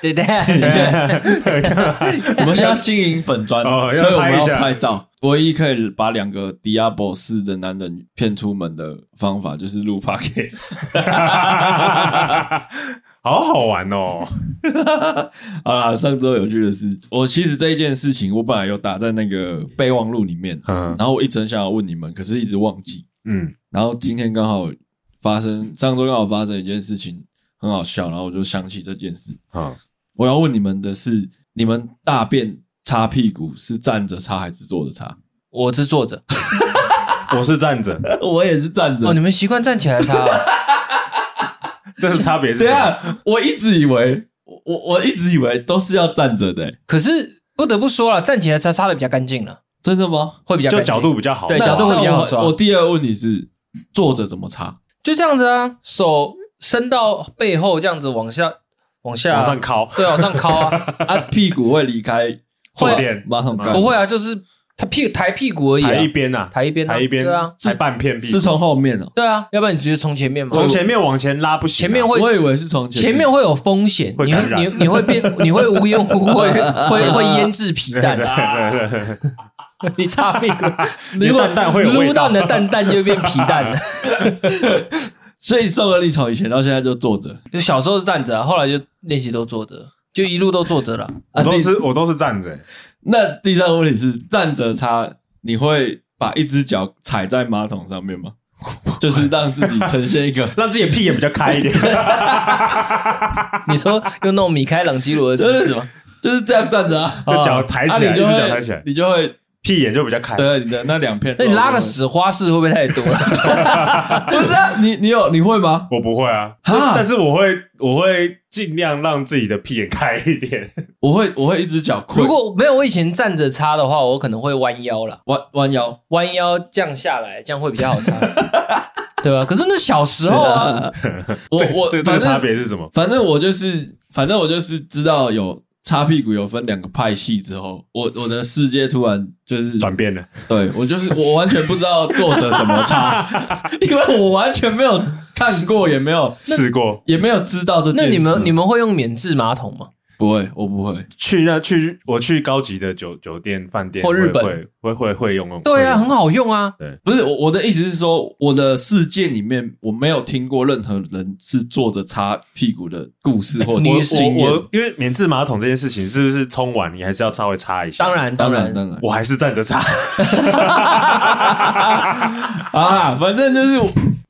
对对，我们现在经营粉砖，哦所以我们要要拍一下拍照。唯一可以把两个 Diablo 四的男人骗出门的方法，就是录 Podcast。好好玩哦！好啦，上周有趣的事，我其实这一件事情，我本来有打在那个备忘录里面，嗯然后我一直很想要问你们，可是一直忘记。嗯，然后今天刚好发生，上周刚好发生一件事情，很好笑，然后我就想起这件事。好，我要问你们的是，你们大便擦屁股是站着擦还是坐着擦？我是坐着。我是站着，我也是站着。哦，你们习惯站起来擦啊？这是差别是对什么？啊，我一直以为，我我一直以为都是要站着的、欸，可是不得不说了，站起来擦擦的比较干净了，真的吗？就会比较就角度比较好。对角度会比较好我第二个问题是，坐着怎么擦？就这样子啊，手伸到背后这样子往下往下往上靠，对，往上靠啊，啊，屁股会离开坐会垫。马桶盖？不会啊，就是他屁抬屁股而已、啊，抬一边呐，抬一边啊。抬一边，对啊。抬半片屁股，是从后面哦、对啊，要不然你直接从前面嘛，从前面往前拉不行啊，前面会我以为是从前前面会有风险，你会你你会变，你会无缘无故会 会会腌制皮蛋，对对对对，你擦屁股，如果蛋蛋会撸到你的蛋蛋就变皮蛋。了。所以宋恩利从以前到现在就坐着。就小时候是站着啊，后来就练习都坐着，就一路都坐着了。我都第是我都是站着，那第三个问题是站着擦，你会把一只脚踩在马桶上面吗？就是让自己呈现一个 让自己的屁眼比较开一点。你说用那种米开朗基罗的姿势吗？就是这样站着啊，就脚抬起来，一啊你就只脚抬起来，你就会屁眼就比较开。对你的那两片。那你拉个屎花式会不会太多了？不是啊？你你有你会吗？我不会啊，但是但是我会我会尽量让自己的屁眼开一点。我会我会一只脚跪，如果没有我以前站着擦的话，我可能会弯腰了，弯弯腰。弯腰降下来，这样会比较好擦，对吧？可是那小时候啊，我我这个差别是什么？反正我就是，反正我就是知道有擦屁股有分两个派系之后，我我的世界突然就是转变了，对我就是我完全不知道作者怎么擦，因为我完全没有看过，也没有试过也没有知道这件事。那你们你们会用免治马桶吗？不会，我不会。去那去我去高级的酒酒店饭店或日本会会会会用用。对啊，很好用啊。不是我我的意思是说，我的世界里面我没有听过任何人是坐着擦屁股的故事 或你我经验。我我因为免治马桶这件事情，是不是冲完你还是要稍微擦一下？当然，当然当然我还是站着擦。啊，反正就是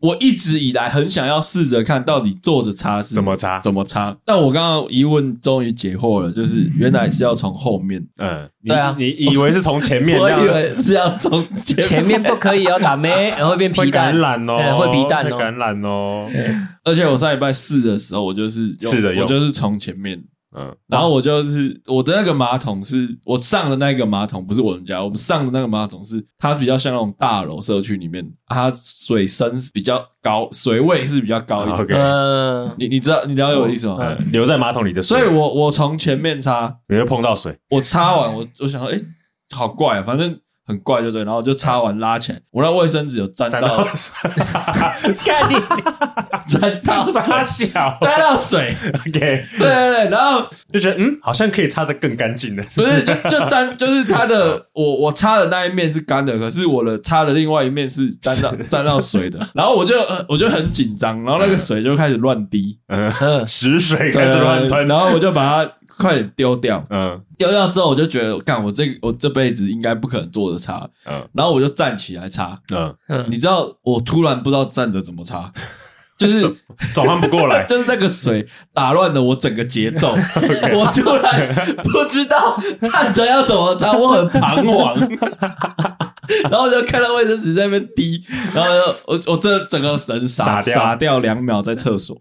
我我一直以来很想要试着看到底坐着擦是怎么擦怎么擦。但我刚刚疑问终于解惑了，就是原来是要从后面，嗯，对啊。你以为是从前面 我以？为是要从前面。前面不可以哦，打咩，然 后会变皮蛋。感，染哦，哎会皮蛋哦。会感染哦。而且我上礼拜试的时候，我就是用试着用。我就是从前面，嗯，然后我就是我的那个马桶是我上的那个马桶，不是我们家，我们上的那个马桶是它比较像那种大楼社区里面，啊它水深比较高，水位是比较高一点。OK 嗯，你你知道你了解我的意思吗？嗯留在马桶里的水，所以我我从前面擦，你会碰到水。我擦完我我想说，哎、好怪啊，反正很怪就对，然后就擦完拉起来，我那卫生纸有沾到。干你！沾到傻水，小。沾到水，，OK，对对对，然后就觉得嗯，好像可以擦的更干净了。不是就就沾，就是它的 我我擦的那一面是干的，可是我的擦的另外一面是沾到沾到水的，然后我就呃我就很紧张，然后那个水就开始乱滴，嗯，嗯，屎水开始乱喷，然后我就把它快点丢掉，嗯。丢掉之后我就觉得，干我这我这辈子应该不可能做的擦，嗯。然后我就站起来擦，嗯，嗯你知道我突然不知道站着怎么擦，就是。转换不过来，就是那个水打乱了我整个节奏，我突然不知道站着要怎么擦，我很彷徨，然后就看到卫生纸在那边滴，然后就我我这整个人傻傻掉。傻掉两秒在厕所，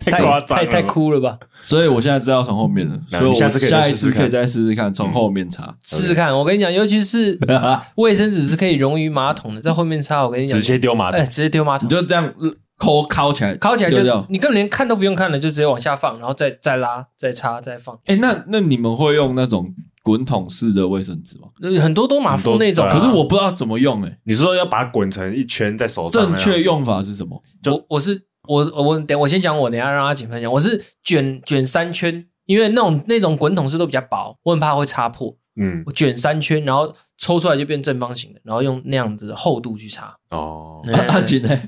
太太夸张了，太太酷了吧？所以我现在知道从后面了，所以我那你下次可以下一再试试看次可以再试试看从后面擦，试试看，我跟你讲，尤其是 卫生纸是可以溶于马桶的，在后面擦，我跟你讲，直接丢马哎，桶，直接丢马桶你，就这样抠抠起来，抠起来就你根本连看都不用看了，就直接往下放，然后再再拉、再擦、再放。哎，那那你们会用那种滚筒式的卫生纸吗？呃很多都马夫那种啊，可是我不知道怎么用，哎，你是说要把它滚成一圈在手上？正确用法是什么？我我是我我等我先讲我，等下让阿景分享。我是卷卷三圈，因为那种那种滚筒式都比较薄，我很怕会擦破。嗯，我卷三圈，然后抽出来就变正方形的，然后用那样子的厚度去擦。哦，对阿景呢？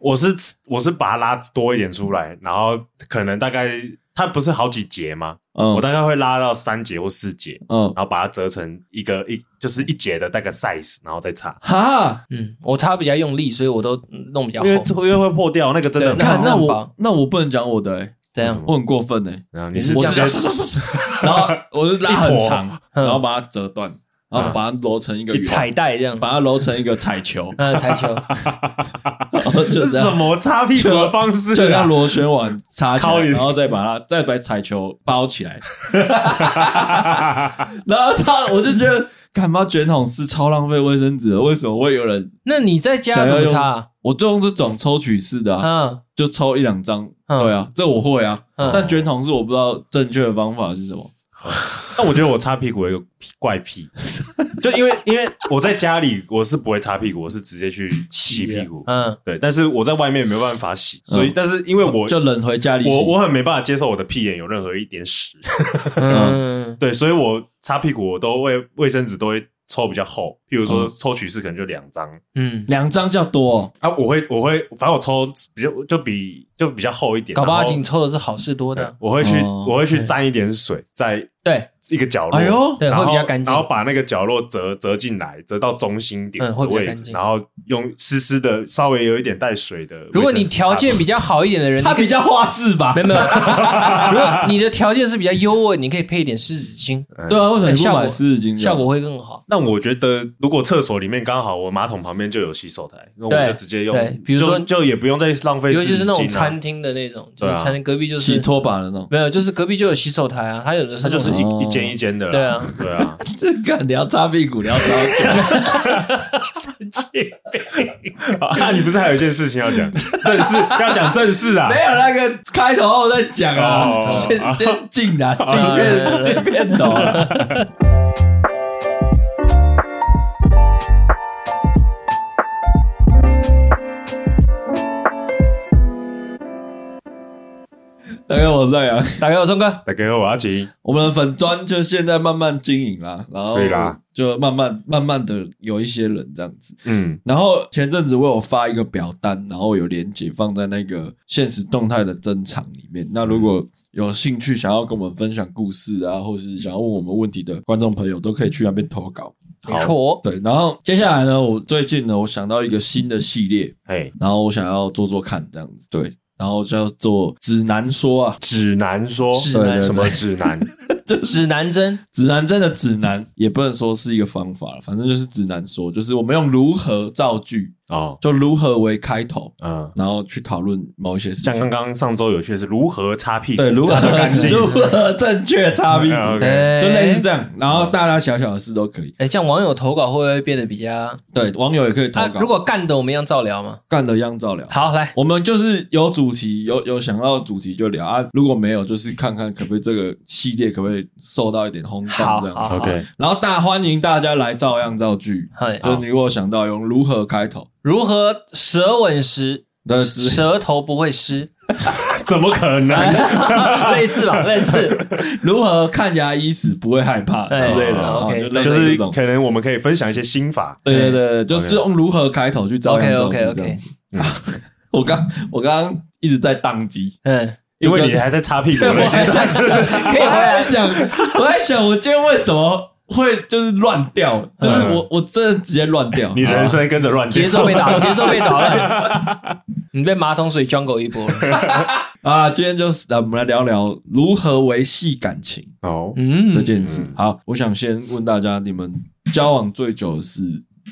我是我是把它拉多一点出来，然后可能大概它不是好几节吗？嗯。我大概会拉到三节或四节，嗯，然后把它折成一个一就是一节的大概 size，然后再插，哈，嗯，我插比较用力，所以我都嗯弄比较厚因。为因为会破掉，那个真的很对看那我那我不能讲我的、欸，这样？我很过分哎、然后你你是是直接这样？然后我就拉很长，嗯。然后把它折断，然后把它揉成一个圆，彩带这样，把它揉成一个彩球，嗯，彩球，然 后就这是什么擦屁股的方式啊就像？螺旋丸插起来，靠你然后再把它再把彩球包起来，然后擦，我就觉得干嘛卷筒是超浪费卫生纸的，为什么会有人？那你在家怎么擦啊？我就用这种抽取式的啊，嗯，就抽一两张，嗯对啊，这我会啊，嗯但卷筒是我不知道正确的方法是什么。但我觉得我擦屁股有一个怪癖，就因为因为我在家里我是不会擦屁股，我是直接去洗屁股。嗯，对，但是我在外面没办法洗，所以、嗯但是因为我就冷回家里洗，我我很没办法接受我的屁眼有任何一点屎，嗯，对，所以我擦屁股我都会卫生纸都会抽比较厚，譬如说嗯。抽取式可能就两张。嗯，两张较多、哦，啊，我会我会反正我抽比较就比就比较厚一点，搞不好阿然后景抽的是好事多的，我会去哦我会去沾一点水在对，一个角落，哎呦对，然后会比较干净然后把那个角落折折进来，折到中心点的嗯会比较位置，干净然后用湿湿的稍微有一点带水的卫生纸擦。如果你条件比较好一点的人，你可以他比较花式吧没？有没有，如果你的条件是比较优渥，你可以配一点湿纸巾，对啊，为什么你不效果买湿纸巾？效果会更好。那我觉得，如果厕所里面刚好我马桶旁边就有洗手台，那我对就直接用对，比如说就就也不用再浪费尤其是那种餐厅的那种，就对啊是餐厅隔壁就洗是拖把的那种。没有，就是隔壁就有洗手台啊，它有的是它就是一一间一间的啦。对啊，对啊，这个你要擦屁股，你要擦久。神经病。啊，你不是还有一件事情要讲？正事要讲正事啊没？有那个开头后再讲啊哦，先先进来，进哦片片头了。大家好，我是蔡阳。打给我松哥，大家好，我阿晴。我们的粉砖就现在慢慢经营啦，然后对啦就慢慢慢慢的有一些人这样子。嗯，然后前阵子我有发一个表单，然后有连接放在那个现实动态的珍藏里面。那如果有兴趣想要跟我们分享故事啊，或是想要问我们问题的观众朋友，都可以去那边投稿。没错，对，然后接下来呢，我最近呢，我想到一个新的系列，哎，然后我想要做做看这样子。对，然后叫做指南说啊，指南说，指南什么指南？指南针，指南针的指南也不能说是一个方法了，反正就是指南说，就是我们用如何造句，哦，就如何为开头，嗯，然后去讨论某一些事情。像刚刚上周有趣的是如何擦屁股，对，如何擦得干净。如何正确擦屁股，嗯，OK 就类似这样。然后大大小小的事都可以。哎，这样网友投稿会不会变得比较？对，网友也可以投稿。，啊如果干的我们一样照聊吗？干的一样照聊。好，来，我们就是有主题，有有想到主题就聊啊。如果没有，就是看看可不可以这个系列可不可以受到一点轰动这样。好好好 OK，然后大欢迎大家来照样造句，嗨，就你如果想到用如何开头如何舌吻时的舌头不会湿？怎么可能？类似吧，类似。如何看牙医时不会害怕之哎类的，OK，就是。可能我们可以分享一些心法。对对对，就 OK 是用如何开头去照样造句 OK，OK，OK 这样子。我刚我刚刚一直在宕机，嗯，因为你还在擦屁股对，我那还在。想，我在想，我今天为什么会就是乱掉？就是我我真的直接乱掉。你人生跟着乱节奏被打，节奏被打乱，你被马桶水 jungle 一波了。啊，今天就是来我们来聊聊如何维系感情哦，嗯这件事。好，我想先问大家，你们交往最久是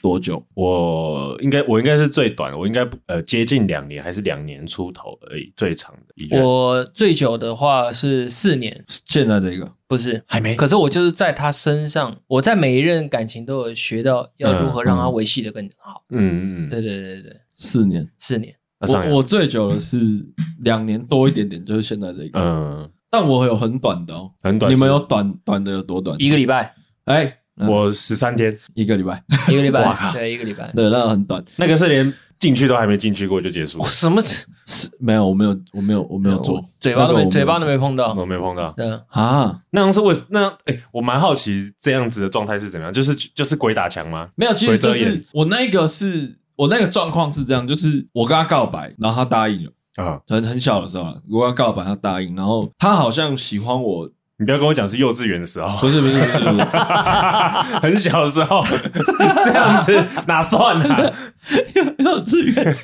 多久？我应该我应该是最短，我应该呃接近两年，还是两年出头而已，最长的我最久的话是四年，现在这个不是。还没。可是我就是在他身上，我在每一任感情都有学到要如何让他维系的更好。嗯嗯嗯，对对对对对，四年，四年。我我最久的是两年多一点点，就是现在这个。嗯但我有很短的哦，很短，你们有短短的有多短？一个礼拜，哎，嗯我十三天，一个礼拜，一个礼拜哇靠，对，一个礼拜。对，那很短。那个是连进去都还没进去过就结束哇，什么？是没有，我没有，我没有，我没有做，嘴巴都没，嘴巴都没碰到。我没碰到。对啊，啊，那样是为那样？哎、我蛮好奇这样子的状态是怎么样？就是就是鬼打墙吗？没有，其实就是我那个是我那个状况是这样，就是我跟他告白，然后他答应了，啊、很很小的时候啊，我跟他告白，他答应，然后他好像喜欢我，你不要跟我讲是幼稚园的时候，不是不是不是，不是 很小的时候，这样子哪算啊？幼 幼稚园，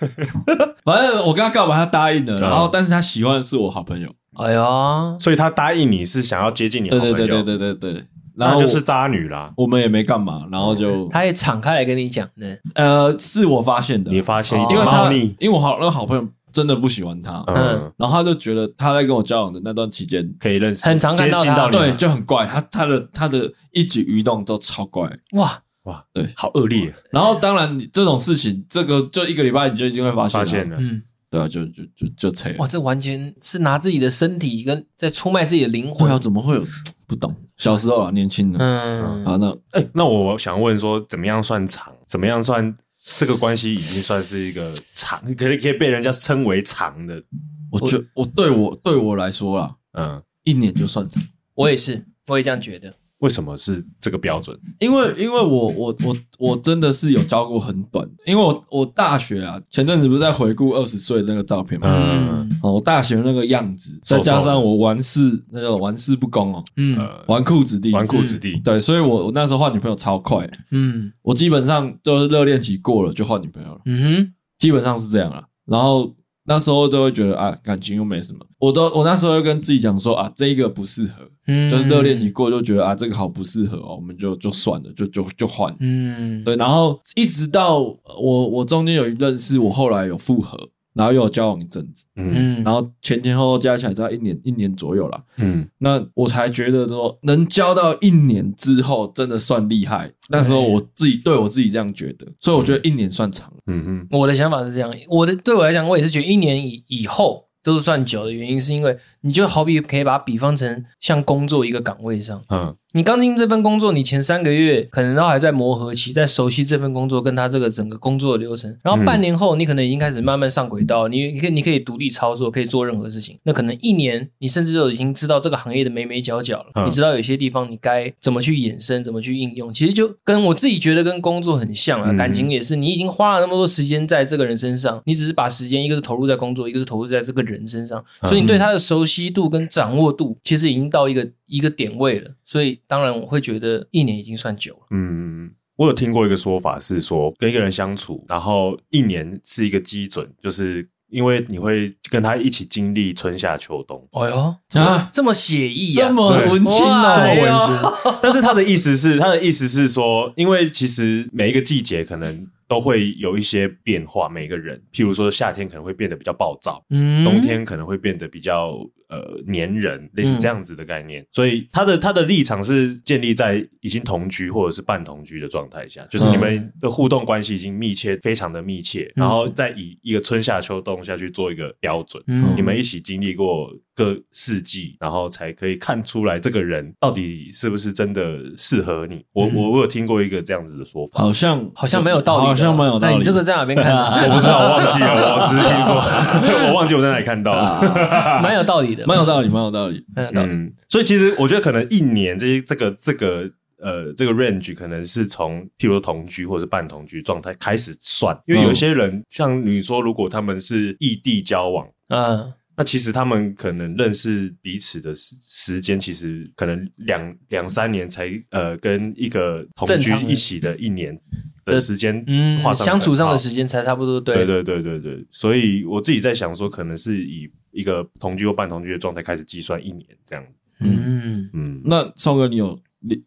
反正我跟他告白，他答应了，然后但是他喜欢的是我好朋友，哎呀，所以他答应你是想要接近你好对朋友，对对对对对对，然后然后就是渣女啦。我们也没干嘛，然后就他也敞开来跟你讲的。呃是我发现的，你发现因为他猫腻，因为我好那个好朋友真的不喜欢他，嗯，然后他就觉得他在跟我交往的那段期间，可以认识，很常看到他接近到你对，就很怪，他他的他的一举一动都超怪。哇，哇，对，好恶劣，然后当然你这种事情，这个就一个礼拜你就已经会发现，发现了，嗯，对啊，就就就就拆了。哇，这完全是拿自己的身体跟在出卖自己的灵魂对啊，。怎么会有 不懂？小时候啊，年轻的。嗯，好，那哎、那我想问说，怎么样算长？怎么样算这个关系已经算是一个长，可以可以被人家称为长的？我觉我对我对我来说啦，嗯，一年就算长，我也是，我也这样觉得。为什么是这个标准？因为因为我我我我真的是有教过很短，因为我我大学啊，前阵子不是在回顾二十岁那个照片嘛，嗯。我大学那个样子，再加上我玩世那叫玩世不恭哦，嗯。呃，纨绔子弟，纨绔子弟，对，所以我我那时候换女朋友超快，嗯。我基本上就是热恋期过了就换女朋友了，嗯哼，基本上是这样了。然后那时候都会觉得啊，感情又没什么，我都我那时候就跟自己讲说啊，这一个不适合，嗯，就是热恋期过就觉得啊，这个好不适合哦，我们就就算了，就就就换。嗯，对，然后一直到我我中间有一段是我后来有复合，然后又有交往一阵子，嗯嗯，然后前前后后加起来在一年一年左右了。嗯那我才觉得说能交到一年之后真的算厉害。那时候我自己对我自己这样觉得，所以我觉得一年算长。嗯嗯，我的想法是这样，我的对我来讲，我也是觉得一年以以后都是算久的原因，是因为你就好比可以把它比方成像工作一个岗位上，嗯你刚进这份工作，你前三个月可能都还在磨合期，在熟悉这份工作跟他这个整个工作的流程，然后半年后，你可能已经开始慢慢上轨道，你你可以你可以独立操作，可以做任何事情。那可能一年，你甚至都已经知道这个行业的眉眉角角了，嗯你知道有些地方你该怎么去衍生，怎么去应用。其实就跟我自己觉得跟工作很像啊，嗯感情也是，你已经花了那么多时间在这个人身上，你只是把时间一个是投入在工作，一个是投入在这个人身上，所以你对他的熟悉度跟掌握度，其实已经到一个一个点位了。所以当然我会觉得一年已经算久了。嗯，我有听过一个说法是说，跟一个人相处，然后一年是一个基准，就是因为你会跟他一起经历春夏秋冬。哎呦，怎么啊这么写意啊这啊？么文青哇哦，这么哎呦温馨，但是他的意思是，他的意思是说，因为其实每一个季节可能都会有一些变化，每个人，譬如说夏天可能会变得比较暴躁，嗯冬天可能会变得比较呃黏人，类似这样子的概念。所以他的他的立场是建立在已经同居或者是半同居的状态下，就是你们的互动关系已经密切，非常的密切，然后再以一个春夏秋冬下去做一个标准。嗯你们一起经历过各四季，然后才可以看出来这个人到底是不是真的适合你。我我我有听过一个这样子的说法，好像好像没有道理，好像蛮有道理。那你这个在哪边看到？我不知道，我忘记了，我只是听说，我忘记我在哪里看到了。蛮有道理的，蛮有道理，蛮有道理。蛮有道理。嗯，所以其实我觉得可能一年这些这个这个呃这个 range 可能是从譬如说同居或者是半同居状态开始算，因为有些人、像你说，如果他们是异地交往。嗯，那其实他们可能认识彼此的时时间，其实可能两两三年才呃跟一个同居一起的一年的时间，嗯，相处上的时间才差不多对。对对对对对，所以我自己在想说，可能是以一个同居或半同居的状态开始计算一年这样。嗯，嗯，那聪哥，你有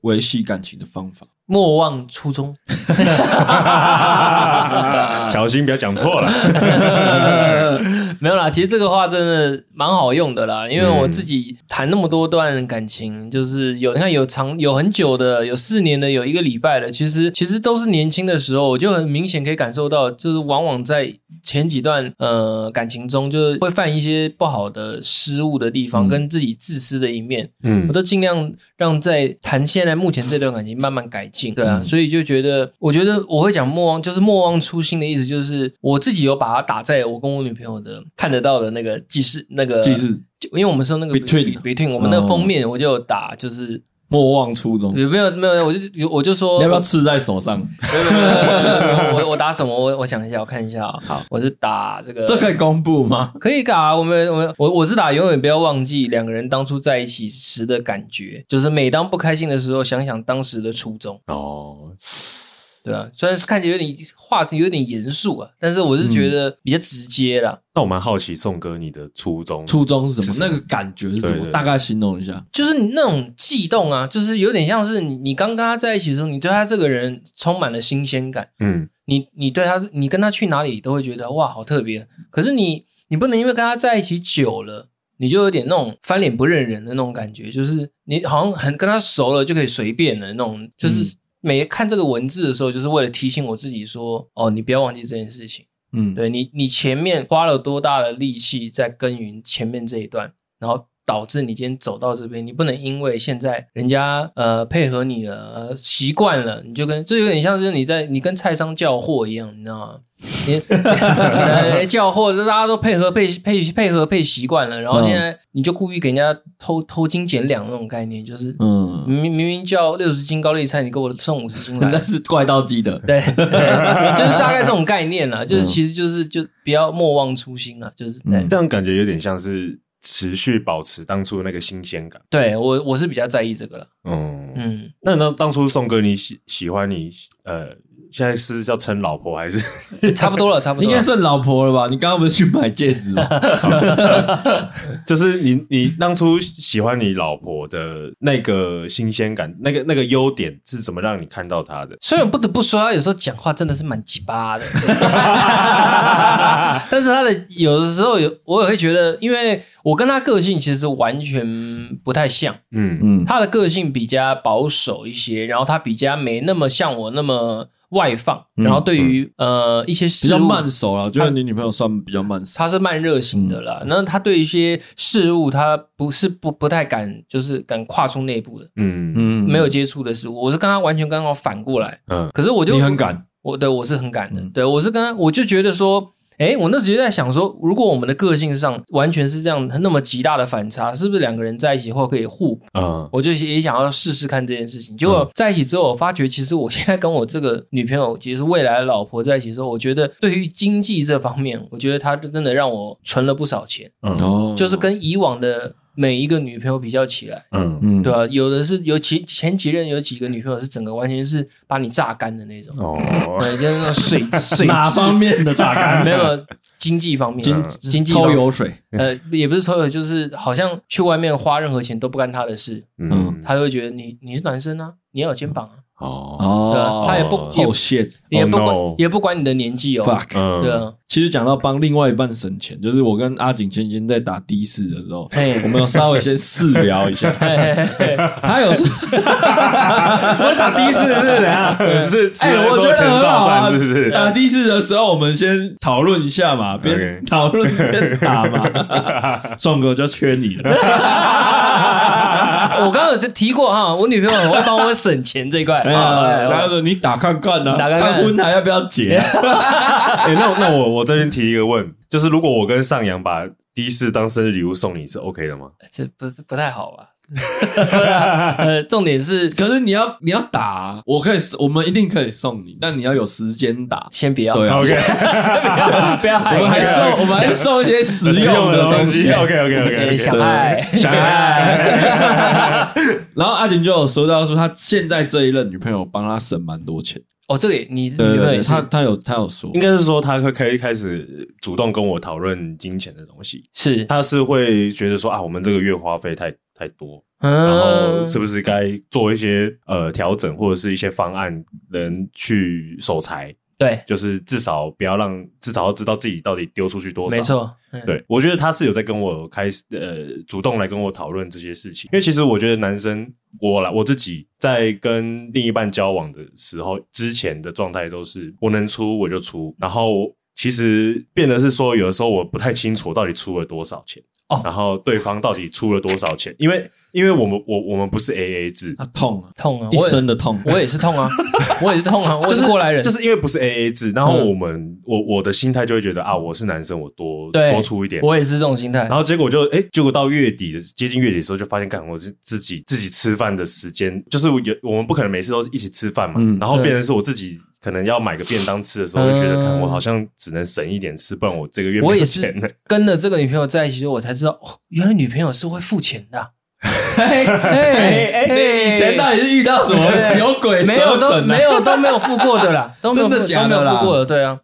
维系感情的方法？莫忘初衷。小心不要讲错了。没有啦，其实这个话真的蛮好用的啦，因为我自己谈那么多段感情，就是有你看有长有很久的，有四年的，有一个礼拜的，其实其实都是年轻的时候，我就很明显可以感受到，就是往往在前几段呃感情中，就是会犯一些不好的失误的地方，嗯、跟自己自私的一面，嗯，我都尽量让在谈现在目前这段感情慢慢改进，对啊，嗯、所以就觉得，我觉得我会讲莫忘，就是莫忘初心的意思，就是我自己有把它打在我跟我女朋友的看得到的那个记事那个记事，因为我们说那个 between between 我们那个封面，我就打就是。莫忘初衷，有没有没有，我就我就说，你要不要刺在手上？我我打什么？我我想一下，我看一下啊。好，我是打这个，这可以公布吗？可以打。我们我们我我是打，永远不要忘记两个人当初在一起时的感觉，就是每当不开心的时候，想想当时的初衷。哦。对啊，虽然是看起来有点话题有点严肃啊，但是我是觉得比较直接啦。嗯、那我蛮好奇，宋哥你的初衷，初衷是什么？什么那个感觉是什么？对对对，大概形容一下。就是你那种悸动啊，就是有点像是你你刚跟他在一起的时候，你对他这个人充满了新鲜感。嗯，你你对他，你跟他去哪里都会觉得哇，好特别。可是你你不能因为跟他在一起久了，你就有点那种翻脸不认人的那种感觉，就是你好像很跟他熟了就可以随便的那种，就是。嗯每看这个文字的时候，就是为了提醒我自己说：“哦，你不要忘记这件事情。”嗯，对你，你前面花了多大的力气在耕耘前面这一段，然后导致你今天走到这边，你不能因为现在人家呃配合你了，呃、习惯了，你就跟这有点像是你在你跟菜商叫货一样，你知道吗？你 叫货，大家都配合配配配合配习惯了，然后现在你就故意给人家偷偷斤减两那种概念，就是嗯，明明明明叫六十斤高丽菜，你给我送五十斤来，那是怪盗鸡的，对对，就是大概这种概念啦，就是其实就是就不要莫忘初心了，就是对，这样感觉有点像是持续保持当初那个新鲜感。对我我是比较在意这个了，嗯嗯，那那当初宋哥你喜喜欢你呃。现在是叫称老婆还是 差不多了？差不多应该算老婆了吧？你刚刚不是去买戒指吗？就是你，你当初喜欢你老婆的那个新鲜感，那个那个优点是怎么让你看到她的？虽然不得不说，她有时候讲话真的是蛮鸡巴的，但是她的有的时候有，我也会觉得，因为我跟她个性其实完全不太像。嗯嗯，她的个性比较保守一些，然后她比较没那么像我那么。外放，然后对于、嗯、呃一些事物比较慢熟了，我觉得你女朋友算比较慢熟，她是慢热型的啦。那她、嗯、对一些事物，她不是不不太敢，就是敢跨出那一步的。嗯嗯，没有接触的事物，我是跟她完全刚好反过来。嗯，可是我就你很敢，我对我是很敢的。嗯、对我是跟她，我就觉得说。哎，我那时就在想说，如果我们的个性上完全是这样，那么极大的反差，是不是两个人在一起后可以互补？嗯，我就也想要试试看这件事情。结果在一起之后，我发觉其实我现在跟我这个女朋友，其实未来的老婆在一起之后，我觉得对于经济这方面，我觉得她真的让我存了不少钱。嗯，就是跟以往的。每一个女朋友比较起来，嗯。嗯，对吧？有的是有前前几任有几个女朋友是整个完全是把你榨干的那种，哦，对，就是那种水 水哪方面的榨干？没有经济方面，经经济抽油水，呃，也不是抽油，就是好像去外面花任何钱都不干他的事，嗯，他就会觉得你你是男生啊，你要有肩膀啊。哦，他也不好线，也不管也不管你的年纪哦。fuck，对啊。其实讲到帮另外一半省钱，就是我跟阿景今天在打的士的时候，我们有稍微先试聊一下。他有说，我打的士是怎样？是哎，我觉得很好啊。打的士的时候，我们先讨论一下嘛，边讨论边打嘛。宋哥就缺你了。我刚刚有提过哈，我女朋友很会帮我省钱这一块。然后说你打看看呢，打看看婚还要不要结？哎，那那我我这边提一个问，就是如果我跟上扬把的士当生日礼物送你是 OK 的吗？这不不太好吧？呃，重点是，可是你要你要打，我可以，我们一定可以送你，但你要有时间打，先不要。对，OK，不要，我们还送，我们还送一些实用的东西。OK，OK，OK，小爱，小爱。然后阿景就有说到说，他现在这一任女朋友帮他省蛮多钱。哦，这里你女朋友也是，他他有他有说，应该是说他会可以开始主动跟我讨论金钱的东西。是，他是会觉得说啊，我们这个月花费太。太多，然后是不是该做一些呃调整，或者是一些方案，能去守财？对，就是至少不要让，至少要知道自己到底丢出去多少。没错，对，我觉得他是有在跟我开始呃主动来跟我讨论这些事情，因为其实我觉得男生我来我自己在跟另一半交往的时候，之前的状态都是我能出我就出，然后。其实变得是说，有的时候我不太清楚到底出了多少钱。哦，然后对方到底出了多少钱？因为因为我们我我们不是 A A 制，啊痛啊，痛啊，一身的痛，我也是痛啊，我也是痛啊，我是过来人，就是因为不是 A A 制，然后我们我我的心态就会觉得啊，我是男生，我多多出一点，我也是这种心态。然后结果就哎，结果到月底的接近月底的时候，就发现，干我是自己自己吃饭的时间，就是有我们不可能每次都一起吃饭嘛，然后变成是我自己。可能要买个便当吃的时候，就觉得看我好像只能省一点吃，不然我这个月没有钱了。跟了这个女朋友在一起之后，我才知道哦，原来女朋友是会付钱的。哎哎，你以前到底是遇到什么有鬼？没有都没有都没有付过的啦，都没有 都没有付过的，对啊，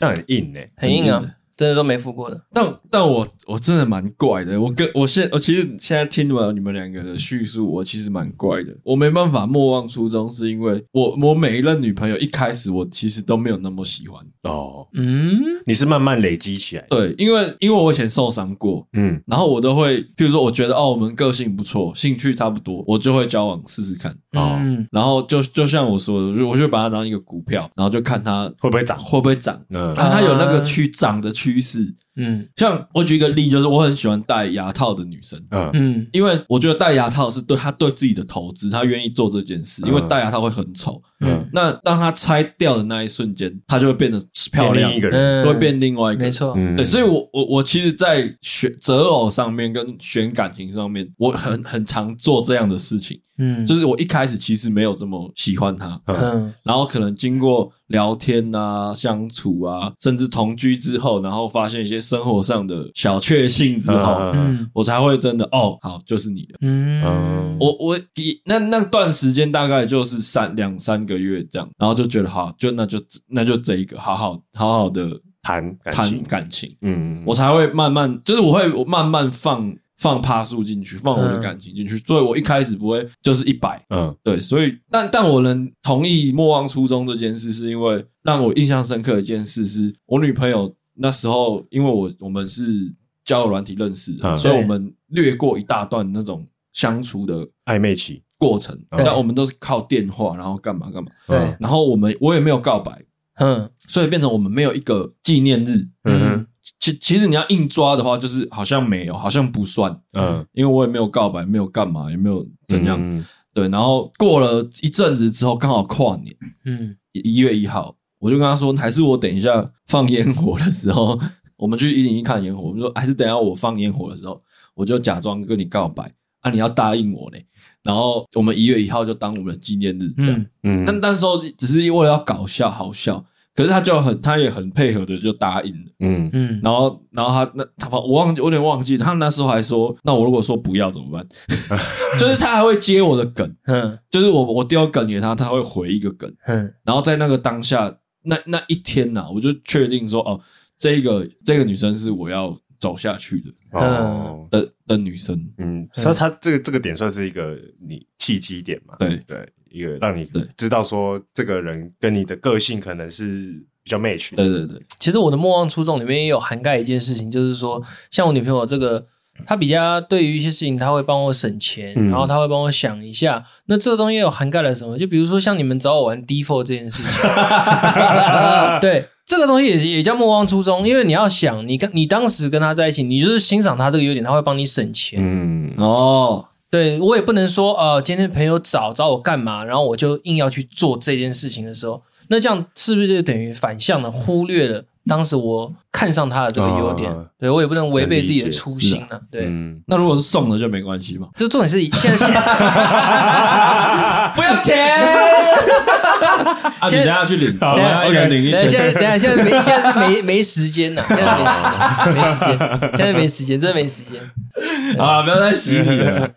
那很硬呢，很硬啊。真的都没付过的，但但我我真的蛮怪的。我跟我现我其实现在听完你们两个的叙述，我其实蛮怪的。我没办法莫忘初衷，是因为我我每一任女朋友一开始我其实都没有那么喜欢哦。嗯，你是慢慢累积起来。对，因为因为我以前受伤过，嗯，然后我都会，譬如说我觉得哦，我们个性不错，兴趣差不多，我就会交往试试看。哦，嗯，然后就就像我说的，就我就把它当一个股票，然后就看它会不会涨，会不会涨。嗯，它有那个去涨的趋。趋势，嗯，像我举一个例，就是我很喜欢戴牙套的女生，嗯。嗯，因为我觉得戴牙套是对她对自己的投资，她愿意做这件事，因为戴牙套会很丑，嗯，那当她拆掉的那一瞬间，她就会变得漂亮，一个人会变另外一个，没错，对，所以我我我其实，在选择偶上面跟选感情上面，我很很常做这样的事情。嗯，就是我一开始其实没有这么喜欢她，嗯，然后可能经过聊天啊、相处啊，甚至同居之后，然后发现一些生活上的小确幸之后，嗯，我才会真的哦，好，就是你的，嗯，我我一那那段时间大概就是三两三个月这样，然后就觉得好，就那就那就这一个，好好好好的谈谈感情，嗯，我才会慢慢，就是我会我慢慢放。放趴数进去，放我的感情进去，嗯、所以我一开始不会就是一百，嗯，对，所以但但我能同意莫忘初衷这件事，是因为让我印象深刻的一件事，是我女朋友那时候，因为我我们是交友软体认识的，嗯、所以我们略过一大段那种相处的暧昧期过程，但我们都是靠电话，然后干嘛干嘛，对，然后我们我也没有告白，嗯，所以变成我们没有一个纪念日，嗯。其其实你要硬抓的话，就是好像没有，好像不算，嗯，因为我也没有告白，没有干嘛，也没有怎样，嗯、对。然后过了一阵子之后，刚好跨年，嗯，一月一号，我就跟他说，还是我等一下放烟火的时候，我们去一零一看烟火。我们说，还是等一下我放烟火的时候，我就假装跟你告白，啊，你要答应我嘞。然后我们一月一号就当我们的纪念日，这样，嗯，但那时候只是为了要搞笑，好笑。可是他就很，他也很配合的就答应了，嗯嗯，然后然后他那他我忘记我有点忘记，他那时候还说，那我如果说不要怎么办？就是他还会接我的梗，嗯，就是我我丢梗给他，他会回一个梗，嗯，然后在那个当下那那一天呐、啊，我就确定说，哦，这个这个女生是我要走下去的，哦的的女生，嗯，所以她这个这个点算是一个你契机点嘛？对对。一个让你知道说，这个人跟你的个性可能是比较 match。对对对，其实我的莫忘初衷里面也有涵盖一件事情，就是说，像我女朋友这个，她比较对于一些事情，他会帮我省钱，嗯、然后他会帮我想一下。那这个东西也有涵盖了什么？就比如说像你们找我玩 D4 这件事情，对这个东西也也叫莫忘初衷，因为你要想，你跟你当时跟他在一起，你就是欣赏他这个优点，他会帮你省钱。嗯哦。对，我也不能说，呃，今天朋友找找我干嘛，然后我就硬要去做这件事情的时候，那这样是不是就等于反向的忽略了当时我看上他的这个优点？哦、对，我也不能违背自己的初心了。啊、对，嗯、那如果是送的就没关系嘛？就重点是现在现在 不要钱。啊，你等下去领，等下领一千。现在等下现在没现在是没没时间了，现在没时间，没时间，现在没时间，真的没时间。啊！不要再洗你了。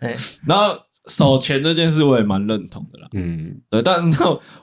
然后守钱这件事我也蛮认同的啦。嗯，对。但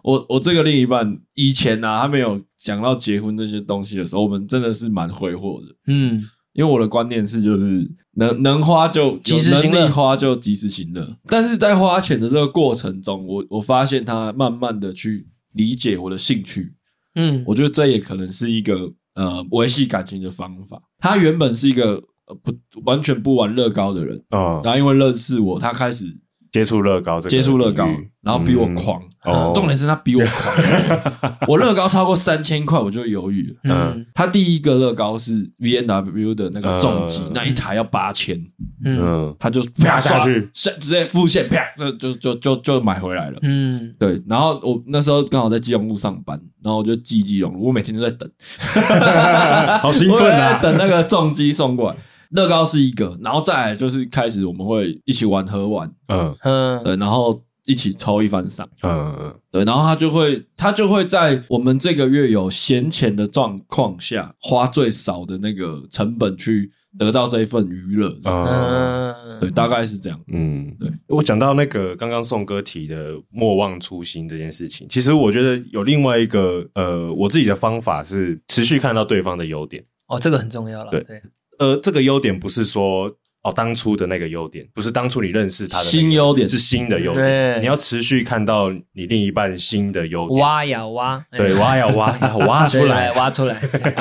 我我这个另一半以前啊，他没有讲到结婚这些东西的时候，我们真的是蛮挥霍的。嗯，因为我的观念是，就是能能花就及时行乐，花就及时行乐。但是在花钱的这个过程中，我我发现他慢慢的去理解我的兴趣。嗯，我觉得这也可能是一个呃维系感情的方法。他原本是一个。不完全不玩乐高的人啊，然后因为认识我，他开始接触乐高这个接触乐高，然后比我狂。嗯哦。重点是他比我狂，我乐高超过三千块我就犹豫了。嗯。他第一个乐高是 V N W 的那个重机，嗯。那一台要八千，嗯。嗯。他就啪下去。下直接付现，啪，就就就就就买回来了。嗯，对，然后我那时候刚好在基隆路上班，然后我就寄基隆路，我每天都在等，好兴奋 我在啊！等那个重机送过来。乐高是一个，然后再来就是开始我们会一起玩喝玩，嗯。嗯。对，然后一起抽一番赏，嗯嗯对，然后他就会他就会在我们这个月有闲钱的状况下，花最少的那个成本去得到这一份娱乐，嗯嗯，对，大概是这样。嗯，对。我讲到那个刚刚宋哥提的莫忘初心这件事情，其实我觉得有另外一个呃，我自己的方法是持续看到对方的优点。哦，这个很重要了，对。对，呃，这个优点不是说哦当初的那个优点，不是当初你认识他的新优点。是新的优点，对。你要持续看到你另一半新的优点。挖呀挖，对，挖呀挖，要 挖出来。挖出来，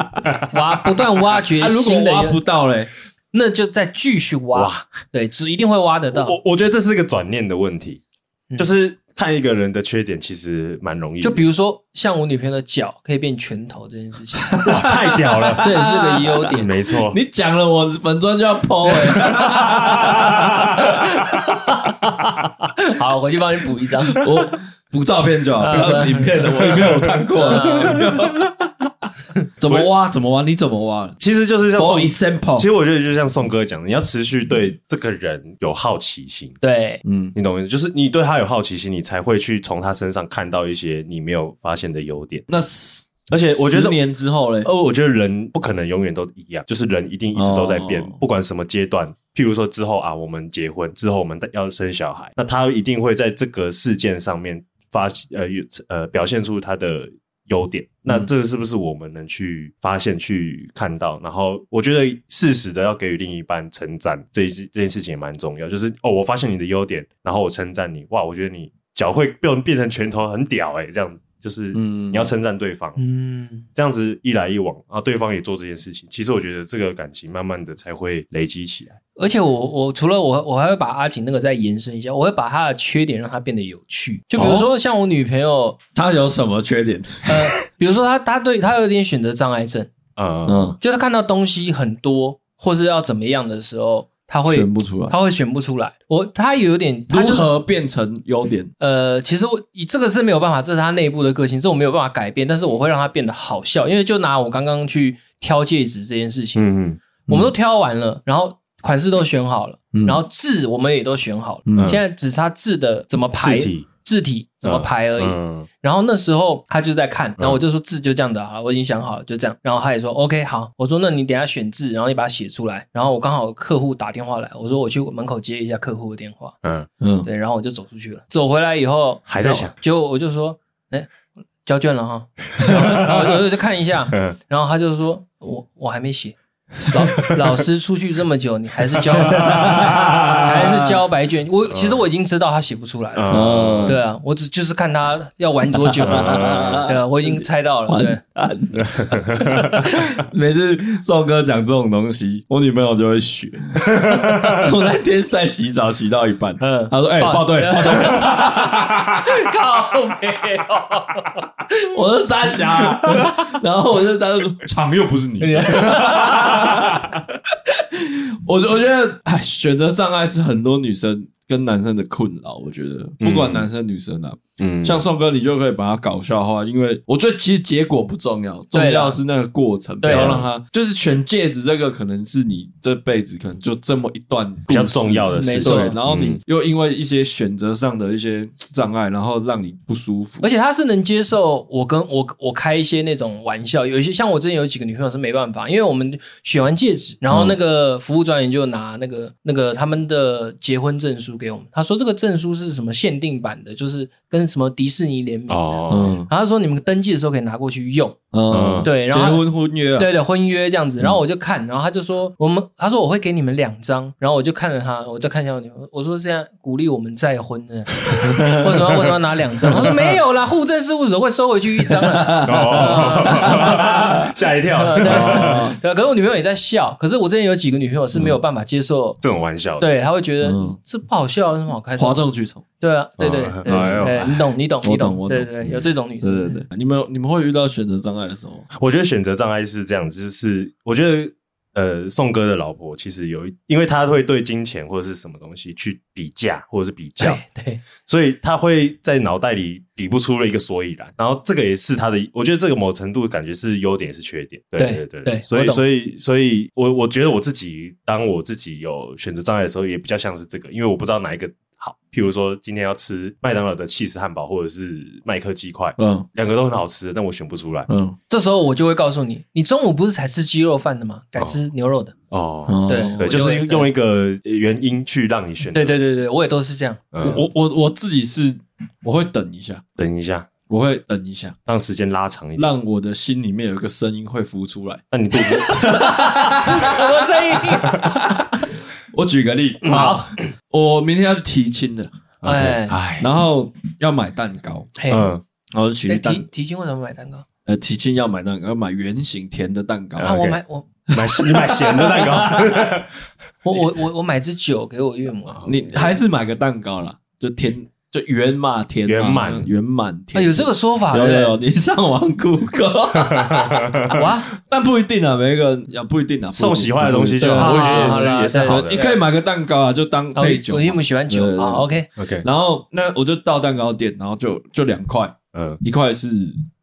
挖不断挖掘 啊，如新的优，果挖不到嘞，那就再继续挖。哇，对，只一定会挖得到。我我觉得这是一个转念的问题，嗯。就是看一个人的缺点，其实蛮容易的。就比如说，像我女朋友的脚可以变拳头这件事情，哇，太屌了，这也是个优点。没错。你讲了，我本尊就要 PO 哎，好，我回去帮你补一张。我补照片就好，不要影片的，我影片我看过了。怎么挖？怎么挖？你怎么挖其实就是像宋？For example，其实我觉得就像宋哥讲的，你要持续对这个人有好奇心，对，嗯，你懂意思？就是你对他有好奇心，你才会去从他身上看到一些你没有发现的优点。那而且我觉得十，年之后嘞，呃，我觉得人不可能永远都一样，就是人一定一直都在变，哦不管什么阶段。譬如说之后啊，我们结婚之后，我们要生小孩，那他一定会在这个事件上面发呃有呃表现出他的优点。那这个是不是我们能去发现、去看到？然后我觉得适时的要给予另一半称赞，这一这件事情也蛮重要。就是哦，我发现你的优点，然后我称赞你，哇，我觉得你脚会变变成拳头，很屌诶、欸、这样就是嗯你要称赞对方。嗯，这样子一来一往，啊对方也做这件事情，其实我觉得这个感情慢慢的才会累积起来。而且我我除了我我还会把阿锦那个再延伸一下，我会把他的缺点让他变得有趣。就比如说像我女朋友，她有什么缺点？呃，比如说她她对她有点选择障碍症，嗯嗯，就她看到东西很多或是要怎么样的时候，他会选不出来。他会选不出来。我他有点他就是如何变成优点？呃，其实我以这个是没有办法，这是他内部的个性，这我没有办法改变。但是我会让他变得好笑，因为就拿我刚刚去挑戒指这件事情，嗯嗯我们都挑完了，然后款式都选好了，嗯然后字我们也都选好了，嗯现在只差字的怎么排，字体字体怎么排而已。嗯然后那时候他就在看，然后我就说字就这样的啊，我已经想好了，就这样。然后他也说 OK 好，我说那你等下选字，然后你把它写出来。然后我刚好客户打电话来，我说我去门口接一下客户的电话。嗯嗯，对，然后我就走出去了。走回来以后还在想，结果我就说，哎，交卷了哈，然后然后我就看一下，嗯然后他就说，我我还没写。老老师出去这么久，你还是交 还是交白卷？我其实我已经知道他写不出来了。嗯，对啊，我只就是看他要玩多久。对啊，我已经猜到了。对，每次宋哥讲这种东西，我女朋友就会学。我那天在洗澡，洗到一半，嗯她说：“哎，报对，报对。靠没有。”我是三峡，然后我就他就说：“场又不是你。”哈哈哈我我觉得，哎，选择障碍是很多女生跟男生的困扰。我觉得，不管男生女生啊，嗯，像宋哥，你就可以把他搞笑化，因为我觉得其实结果不重要，重要是那个过程，不要让他就是选戒指这个，可能是你这辈子可能就这么一段比较重要的事情。，然后你嗯又因为一些选择上的一些障碍，然后让你不舒服而。且他是能接受我跟我我开一些那种玩笑，有一些像我之前有几个女朋友是没办法，因为我们选完戒指，然后那个服务专员就拿那个那个他们的结婚证书给我们，他说这个证书是什么限定版的，就是跟什么迪士尼联名的。哦，嗯然后他说你们登记的时候可以拿过去用，嗯，对然后结婚婚约啊，对的婚约这样子。然后我就看，然后他就说我们，他说我会给你们两张，然后我就看着他，我再看一下我女朋友，我说现在鼓励我们再婚呢，为什么为什么要拿两张？他说没有啦，户政事务所会收回去一张啦。哦，吓一跳，对。哦。对，可是我女朋友也在笑。可是我之前有几个女朋友是没有办法接受，这种玩笑，，对，她会觉得嗯。这不好笑，有什么好开心？哗众取宠。对啊，对对哦对你懂你懂你懂我懂。对对，有这种女生，对对对，你们你们会遇到选择障碍的时候，我觉得选择障碍是这样子，就是我觉得呃，宋哥的老婆其实有一，因为他会对金钱或者是什么东西去比价或者是比较，对对，所以他会在脑袋里比不出了一个所以然。然后这个也是他的，我觉得这个某程度感觉是优点也是缺点。对对对所以所以所以我我觉得我自己当我自己有选择障碍的时候，也比较像是这个，因为我不知道哪一个好。譬如说今天要吃麦当劳的起司汉堡或者是麦克鸡块，嗯两个都很好吃，但我选不出来。嗯，这时候我就会告诉你，你中午不是才吃鸡肉饭的吗？改吃牛肉的。哦，哦对对，就就是会用一个原因去让你选择。对对对对，我也都是这样。嗯，我我我自己是我会等一下，等一下，我会等一下，让时间拉长一点。让我的心里面有一个声音会浮出来。那你肚子 什么声音？我举个例，好，我明天要去提亲的，哎。哎，然后要买蛋糕，嘿，嗯，然后就去哎蛋。提提亲为什么买蛋糕？呃提亲要买蛋糕，要买圆形甜的蛋糕。啊，OK。我买我买你买咸的蛋糕，我我我我买支酒给我岳母啊。你还是买个蛋糕啦，就甜就圆嘛甜圆满。圆满啊，甜。有这个说法有有有，你上网 Google，哇，但不一定啊，每一个也不一定啊。送喜欢的东西就对我好觉得也是也是好的。你。可以买个蛋糕啊，就当哦配酒嘛。我岳母喜欢酒。啊，OK，OK，然后那我就到蛋糕店，然后就就两块，嗯。一块是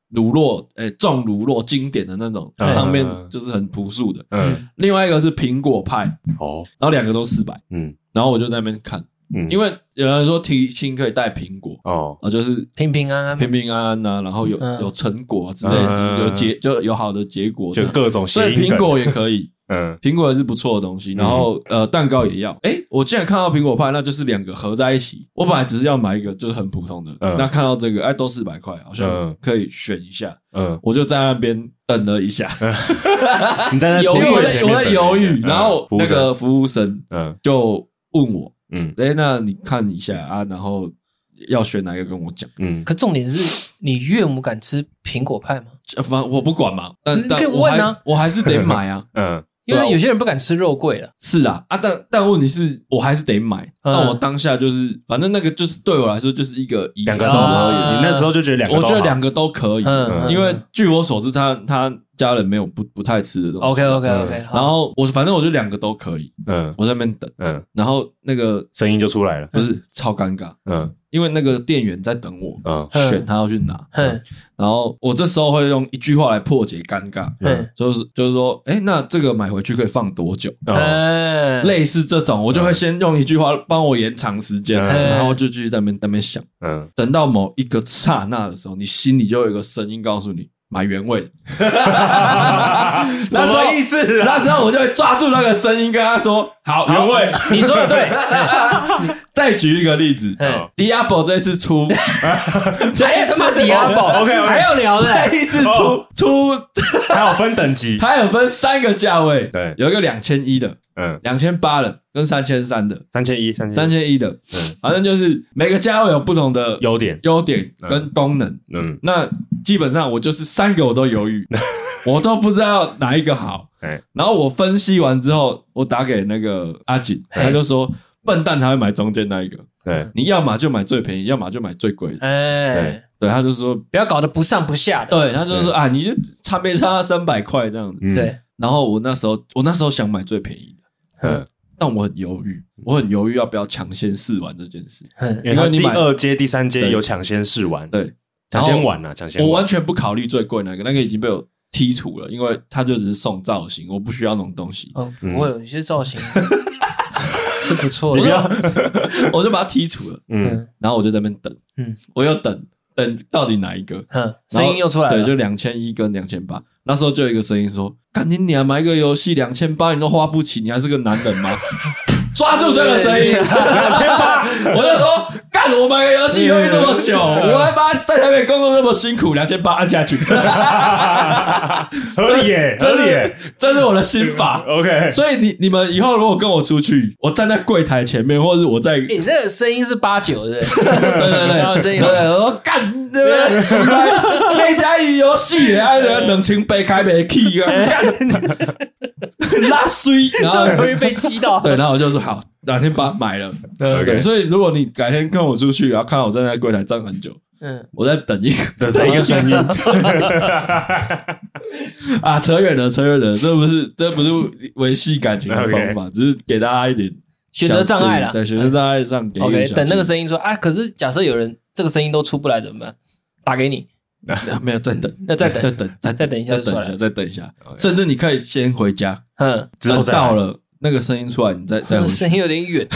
乳酪，诶，重乳酪经典的那种，嗯。上面就是很朴素的。嗯，另外一个是苹果派，哦，然后两个都四百，嗯。然后我就在那边看，嗯，因为有人说提亲可以带苹果，哦，啊，就是平平安安，平平安安呐，然后有嗯。有成果之类的，嗯就是有结就有好的结果，就各种所以苹果也可以。嗯。苹果也是不错的东西，然后、呃蛋糕也要。诶，我竟然看到苹果派，那就是两个合在一起。我本来只是要买一个就是很普通的，嗯。那看到这个哎都四百块，好像嗯。可以选一下。嗯，我就在那边等了一下，你在那犹豫，我在我在前面等犹豫，嗯。然后那个服务生嗯。就问我，嗯哎，那你看一下啊，然后要选哪一个跟我讲。嗯，可重点是你岳母敢吃苹果派吗？呃反正我不管嘛，但你可以但我还问啊我还是得买啊。嗯因为有些人不敢吃肉桂了。是啊，啊，但但问题是我还是得买。嗯。那我当下就是，反正那个就是对我来说就是一个仪两个都可以。啊。你那时候就觉得两个我觉得两个都可以，嗯因为据我所知，他他家人没有不不太吃的东西。OK OK OK，然后我反正我就两个都可以，嗯。我在那边等，嗯，然后那个声音就出来了，不是超尴尬，嗯因为那个店员在等我嗯。嗯选他要去拿，嗯。然后我这时候会用一句话来破解尴尬，嗯就是就是说，哎，那这个买回去可以放多久？哦嗯，类似这种，我就会先用一句话帮我延长时间，嗯。然后就继续在那边在那边想，嗯，等到某一个刹那的时候，你心里就有一个声音告诉你买原味。什么意思啊？那时候我就会抓住那个声音跟他说：“好，原味。你说的对，” 再举一个例子。嗯，Diablo 这次出，还有他妈迪亚宝 OK，OK。还有聊的，这一次出出，还有分等级，它有分三个价位，对。有一个两千一的、嗯，两千八的跟三千三的、三千一，三千三千千一的，嗯。反正就是每个价位有不同的优点，优点跟功能。嗯。那基本上我就是三个我都犹豫，我都不知道哪一个好。哎。然后我分析完之后，我打给那个阿锦，他就说笨蛋才会买中间那一个，对，你要么就买最便宜，要么就买最贵的。哎，对，他就说，不要搞得不上不下的，对，他就说啊，你就差没差三百块这样子。嗯，对，然后我那时候，我那时候想买最便宜的，嗯，但我很犹豫，我很犹豫要不要抢先试玩这件事。嗯。因为你第二阶、第三阶有抢先试玩，对，抢先玩了，抢先，我完全不考虑最贵那个，那个已经被我剔除了，因为他就只是送造型，我不需要那种东西。哦，不会有一些造型 是不错的，你要，我就把它剔除了，嗯。嗯。然后我就在那边等，嗯。我又等等到底哪一个，嗯，然后声音又出来了。对，就两千一跟两千八。那时候就有一个声音说：“赶紧你娘，买一个游戏两千八，你都花不起，你还是个男人吗？” 抓住这个声音，两千八，我就说：“干，我买个游戏犹豫这么久，我还把在台北工作那么辛苦，两千八按下去，合理耶，合理耶这是我的心法。”，OK，所以你你们以后如果跟我出去，我站在柜台前面，或者是我在你这个声音是八九的，对对对，然后声音我说干对不对？那家游戏啊，两千八开不起啊！干拉衰，然后这么容易被激到。对，然后我就说好，两天把买了。对所以如果你改天跟我出去，然后看到我站在柜台站很久，嗯，我在等一个 的一个声音，啊，扯远了，扯远了，这不是这不是维系感情的方法，只是给大家一点选择障碍了。对，选择障碍上给 OK，等那个声声音说啊，可是假设有人这个声音都出不来怎么办？打给你，没有再等，那再等再等，再再等一下再等一下，再等一下，甚至你可以先回家，嗯，等之后到了那个声音出来，你再 再回去。声音有点远，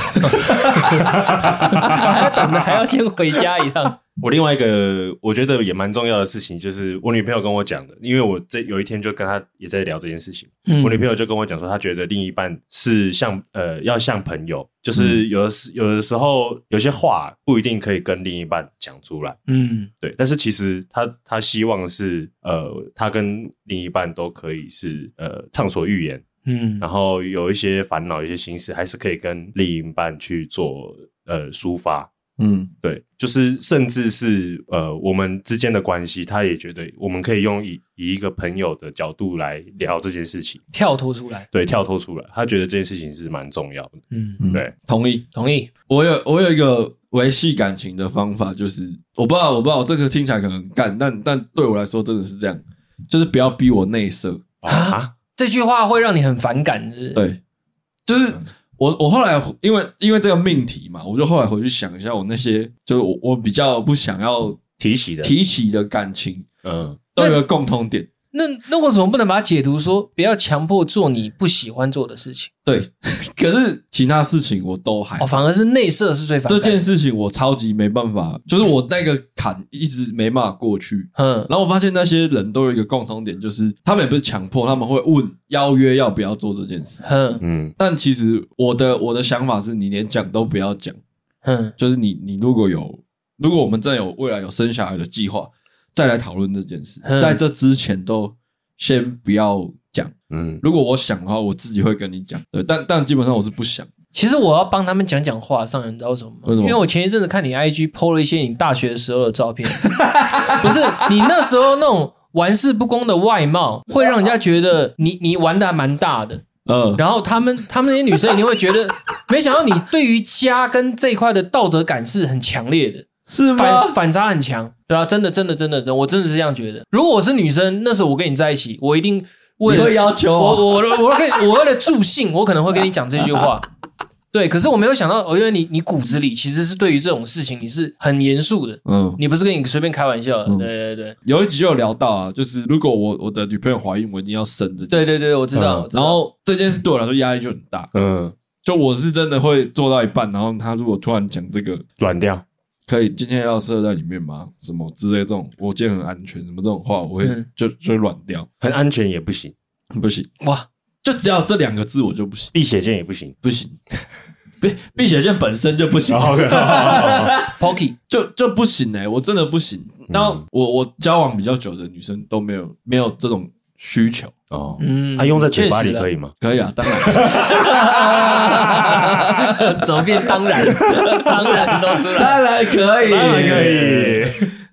还要等的还要先回家一趟。我另外一个我觉得也蛮重要的事情，就是我女朋友跟我讲的，因为我这有一天就跟她也在聊这件事情，嗯。我女朋友就跟我讲说，她觉得另一半是像呃要像朋友，就是有的时有的时候有些话不一定可以跟另一半讲出来，嗯。对，但是其实她她希望是呃她跟另一半都可以是呃畅所欲言，嗯然后有一些烦恼、一些心事，还是可以跟另一半去做呃抒发。嗯对，就是甚至是呃，我们之间的关系，他也觉得我们可以用以以一个朋友的角度来聊这件事情，跳脱出来，对，跳脱出来，他觉得这件事情是蛮重要的。嗯，嗯，对，同意。同意。我有我有一个维系感情的方法，就是我不知道我不知道这个听起来可能很干，但但对我来说真的是这样，就是不要逼我内射。啊，这句话会让你很反感，是是？，对，就是我我后来因为因为这个命题嘛，我就后来回去想一下，我那些就是我我比较不想要提起的，提起的感情，嗯，都有个共通点。那那为什么不能把它解读说，不要强迫做你不喜欢做的事情？对，可是其他事情我都还好哦，反而是内射是最反这。件事情我超级没办法，就是我那个坎一直没办法过去。嗯然后我发现那些人都有一个共同点，就是他们也不是强迫，他们会问邀约要不要做这件事。嗯嗯但其实我的我的想法是你连讲都不要讲，嗯就是你你如果有如果我们真的有未来有生小孩的计划，再来讨论这件事，嗯在这之前都先不要讲。嗯，如果我想的话，我自己会跟你讲。对，但但基本上我是不想。其实我要帮他们讲讲话，上人你知道为什么吗？为什么因为我前一阵子看你 IG PO 了一些你大学时候的照片，不是你那时候那种玩世不恭的外貌，会让人家觉得你你玩的还蛮大的。嗯，然后他们他们那些女生一定会觉得，没想到你对于家跟这一块的道德感是很强烈的，是反反差很强，对啊，真的真的真的真的，我真的是这样觉得。如果我是女生，那时候我跟你在一起，我一定为了你会要求我我我我我跟我为了助兴，我可能会跟你讲这句话。对，可是我没有想到，哦，因为你你骨子里其实是对于这种事情你是很严肃的，嗯，你不是跟你随便开玩笑的。嗯。对对对。有一集就有聊到啊，就是如果我我的女朋友怀孕，我一定要生的对对对，我知道。嗯。我知道。然后这件事对我来说压力就很大，嗯，就我是真的会做到一半，然后他如果突然讲这个，软掉，可以今天要射在里面吗？什么之类这种，我今天很安全，什么这种话，我会嗯。就就软掉，很安全也不行，不行，哇，就只要这两个字我就不行，避血剑也不行。不行，避避血剑本身就不行，Pocky，就就不行哎、我真的不行。然后我我交往比较久的女生都没有没有这种需求，哦，嗯，他用在嘴巴里可以吗？可以啊，当然。怎么变当然？当然都出来。当然可以，当然可以。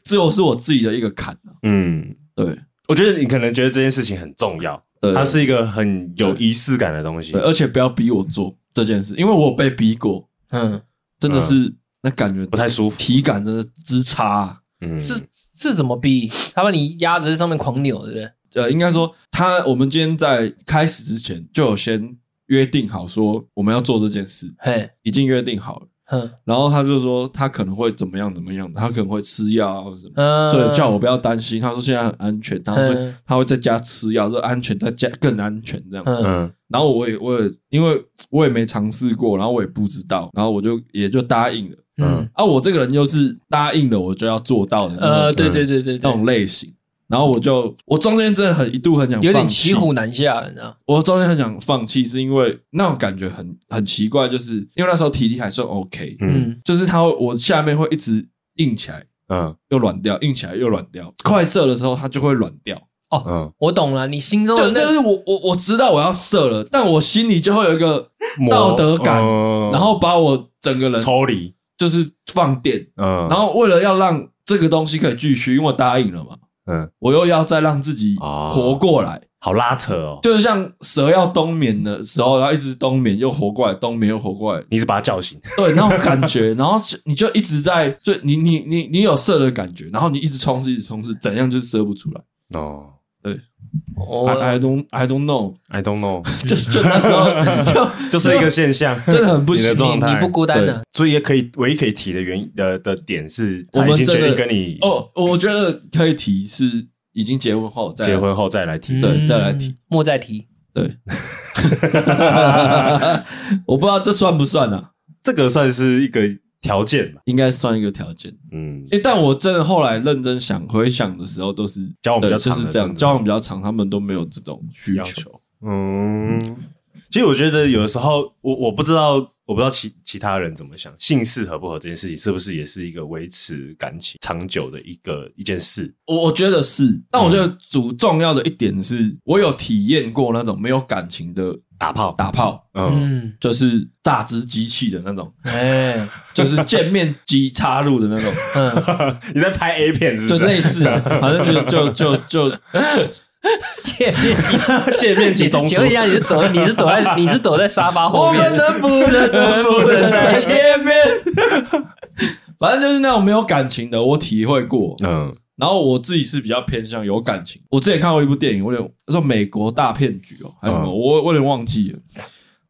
这我是我自己的一个坎啊嗯，对我觉得你可能觉得这件事情很重要，对它是一个很有仪式感的东西，。而且不要逼我做这件事，因为我有被逼过，嗯，真的是那感觉不太舒服。体感真的之差啊。嗯，是是怎么逼？他把你压着在上面狂扭，对不对？呃，应该说他，我们今天在开始之前就有先约定好说我们要做这件事，嘿，已经约定好了。嗯，然后他就说他可能会怎么样怎么样，他可能会吃药啊或者什么，嗯，所以叫我不要担心。他说现在很安全，他说嗯他会在家吃药，说安全在家更安全这样。嗯嗯然后我也我也因为我也没尝试过，然后我也不知道，然后我就也就答应了。嗯，啊，我这个人又是答应了我就要做到的那种呃，对对对对那，种类型。然后我就我中间真的很一度很想有点骑虎难下，你知道？我中间很想放弃，是因为那种感觉很很奇怪，就是因为那时候体力还算 OK，嗯。嗯。就是它会我下面会一直硬起来嗯。又软掉，硬起来又软掉，快射的时候它就会软掉。哦嗯，我懂了，你心中就的那就是我我我知道我要射了，但我心里就会有一个道德感，嗯。然后把我整个人抽离，就是放电，嗯，然后为了要让这个东西可以继续，因为我答应了嘛，嗯。我又要再让自己哦。活过来，好拉扯哦。就是像蛇要冬眠的时候，然后一直冬眠又活过来，冬眠又活过来，你是把它叫醒，对那种感觉，然后就你就一直在，就你你你你有射的感觉，然后你一直冲刺，一直冲刺，怎样就是射不出来。哦。我 I I don't I don't know，，I don't know，就就那时候 就就是一个现象，真的很不行你的状态你你不孤单的，所以也可以唯一可以提的原因的的点是，我他已经决们真的定跟你哦，我觉得可以提是已经结婚后再来结婚后再来提。对嗯再来提，莫再提。对，我不知道这算不算啊？这个算是一个条件吧。应该算一个条件。嗯，诶，但我真的后来认真想回想的时候，都是交往比较对就是这样，交往比较长，他们都没有这种需求。嗯，其实我觉得有的时候，我我不知道，我不知道其其他人怎么想，性适合不合这件事情，是不是也是一个维持感情长久的一个一件事？我我觉得是，但我觉得主重要的一点是，我有体验过那种没有感情的打炮，打炮，嗯，嗯，就是榨汁机器的那种，哎，就是见面机插入的那种，嗯，你在拍 A 片是不？就类似啊，反正就就就就。见面机，见面机中枢。请问一下，你是躲你是躲在你是躲在沙发后面？能不能能不能再见面？反正就是那种没有感情的，我体会过。嗯然后我自己是比较偏向有感情。我之前看过一部电影，我有点说美国大骗局哦，还是什么，嗯我我有点忘记了。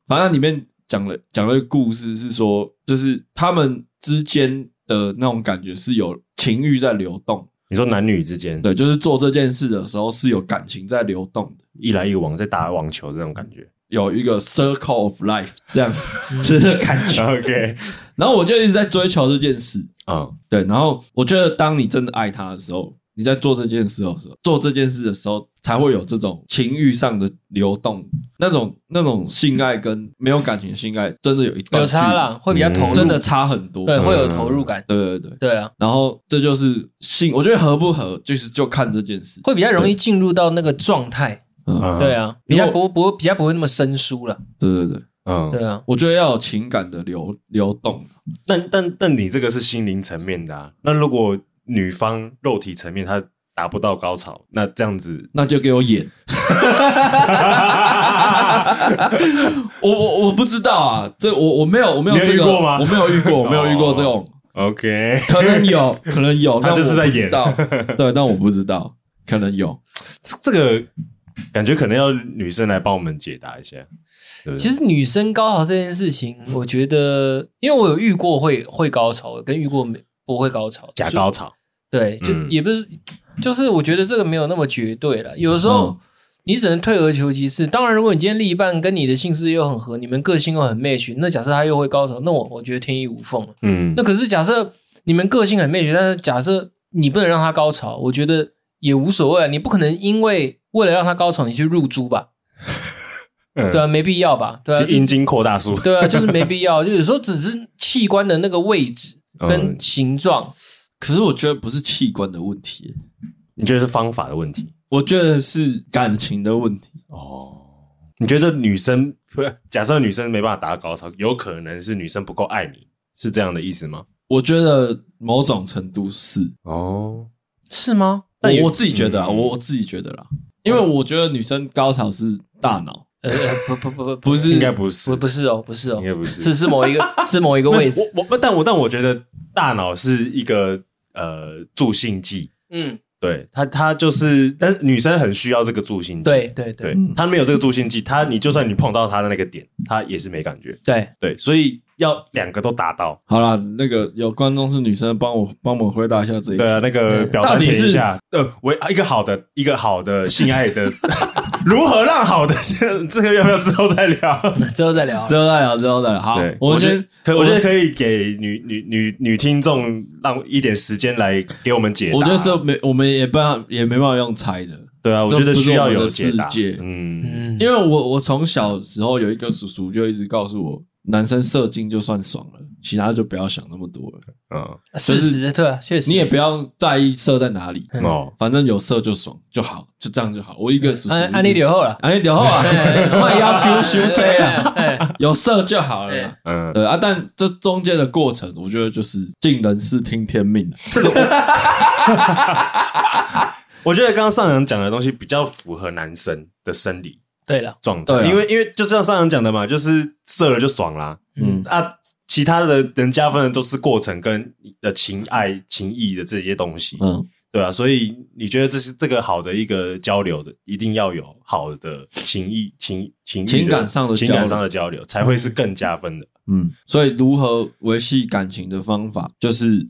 反正里面讲了讲了一个故事，是说就是他们之间的那种感觉是有情欲在流动，你说男女之间，对，就是做这件事的时候是有感情在流动的，一来一往在打网球这种感觉。有一个 circle of life 这样子，这个感觉。OK，然后我就一直在追求这件事，嗯。对。然后我觉得，当你真的爱他的时候，你在做这件事的时候，做这件事的时候，才会有这种情欲上的流动，那种那种性爱跟没有感情的性爱，真的有一段有差啦，会比较投入，真的差很多。对，会有投入感，对对对。对啊，然后这就是性，我觉得合不合，就是就看这件事。会比较容易进入到那个状态，嗯，对啊，比较不不比较不会那么生疏了，对对对，嗯，对啊，我觉得要有情感的流流动。但但但你这个是心灵层面的啊。那如果女方肉体层面她达不到高潮，那这样子，那就给我演。我我我不知道啊，这我我没有我没有遇过吗？我没有遇过，我没有遇过这种，OK，可能有，可能有，他就是在演。道，对，但我不知道，可能有。这这个感觉可能要女生来帮我们解答一下。对对其实女生高潮这件事情，我觉得，因为我有遇过会会高潮，跟遇过没不会高潮假高潮，对，就嗯也不是，就是我觉得这个没有那么绝对了。有的时候嗯你只能退而求其次。当然，如果你今天另一半跟你的性事又很合，你们个性又很 match，那假设他又会高潮，那我我觉得天衣无缝了。嗯那可是假设你们个性很 match，但是假设你不能让他高潮，我觉得也无所谓啊。你不可能因为为了让他高潮，你去入珠吧？嗯对啊，没必要吧？对啊，是阴茎扩大术，对啊，就是没必要。就有时候只是器官的那个位置跟嗯形状。可是我觉得不是器官的问题，你觉得是方法的问题？我觉得是感情的问题。哦，你觉得女生不是？假设女生没办法达到高潮，有可能是女生不够爱你，是这样的意思吗？我觉得某种程度是，哦，是吗？但我我自己觉得啊，嗯我我自己觉得啦，因为我觉得女生高潮是大脑，呃，呃不不不不不是应该不是，不不是哦，不是哦，应该不是。是是某一个 是某一个位置。我我但我但我觉得大脑是一个呃助兴剂，嗯，对他，他就是，但女生很需要这个助兴剂，对对对对，她没有这个助兴剂，她你就算你碰到她的那个点，她也是没感觉，对，对，所以要两个都达到。好了，那个有观众是女生，帮我帮我回答一下这一题。对啊，那个嗯表达填一下。呃，我一个好的一个好的性爱的 如何让好的，这个要不要之后再聊？之后再聊之。后再聊，之后再聊。好，，我们觉得先可我觉得可以给女女女女听众让一点时间来给我们解答。我觉得这没，我们也办也没办法用猜的，对啊，我觉得需要有解答世界。嗯，嗯，因为我我从小时候有一个叔叔就一直告诉我，男生射精就算爽了，其他就不要想那么多了。嗯事实对啊，确实。你也不要在意射在哪里，哦，反正有射就爽就好，就这样就好。我一个叔叔安安利留后了。安利留后啊，我要求兄弟啊，哎，有射就好了。嗯，对啊，但这中间的过程，我觉得就是尽人事听天命。这个我，我觉得刚刚上阳讲的东西比较符合男生的生理对了，状态，因为因为就像上阳讲的嘛，就是射了就爽啦。嗯啊，其他的能加分的都是过程跟的情爱情谊的这些东西，嗯，对啊，所以你觉得这是这个好的一个交流的，一定要有好的情谊情情情感上的情感上的交流，才会是更加分的。嗯，所以如何维系感情的方法，就是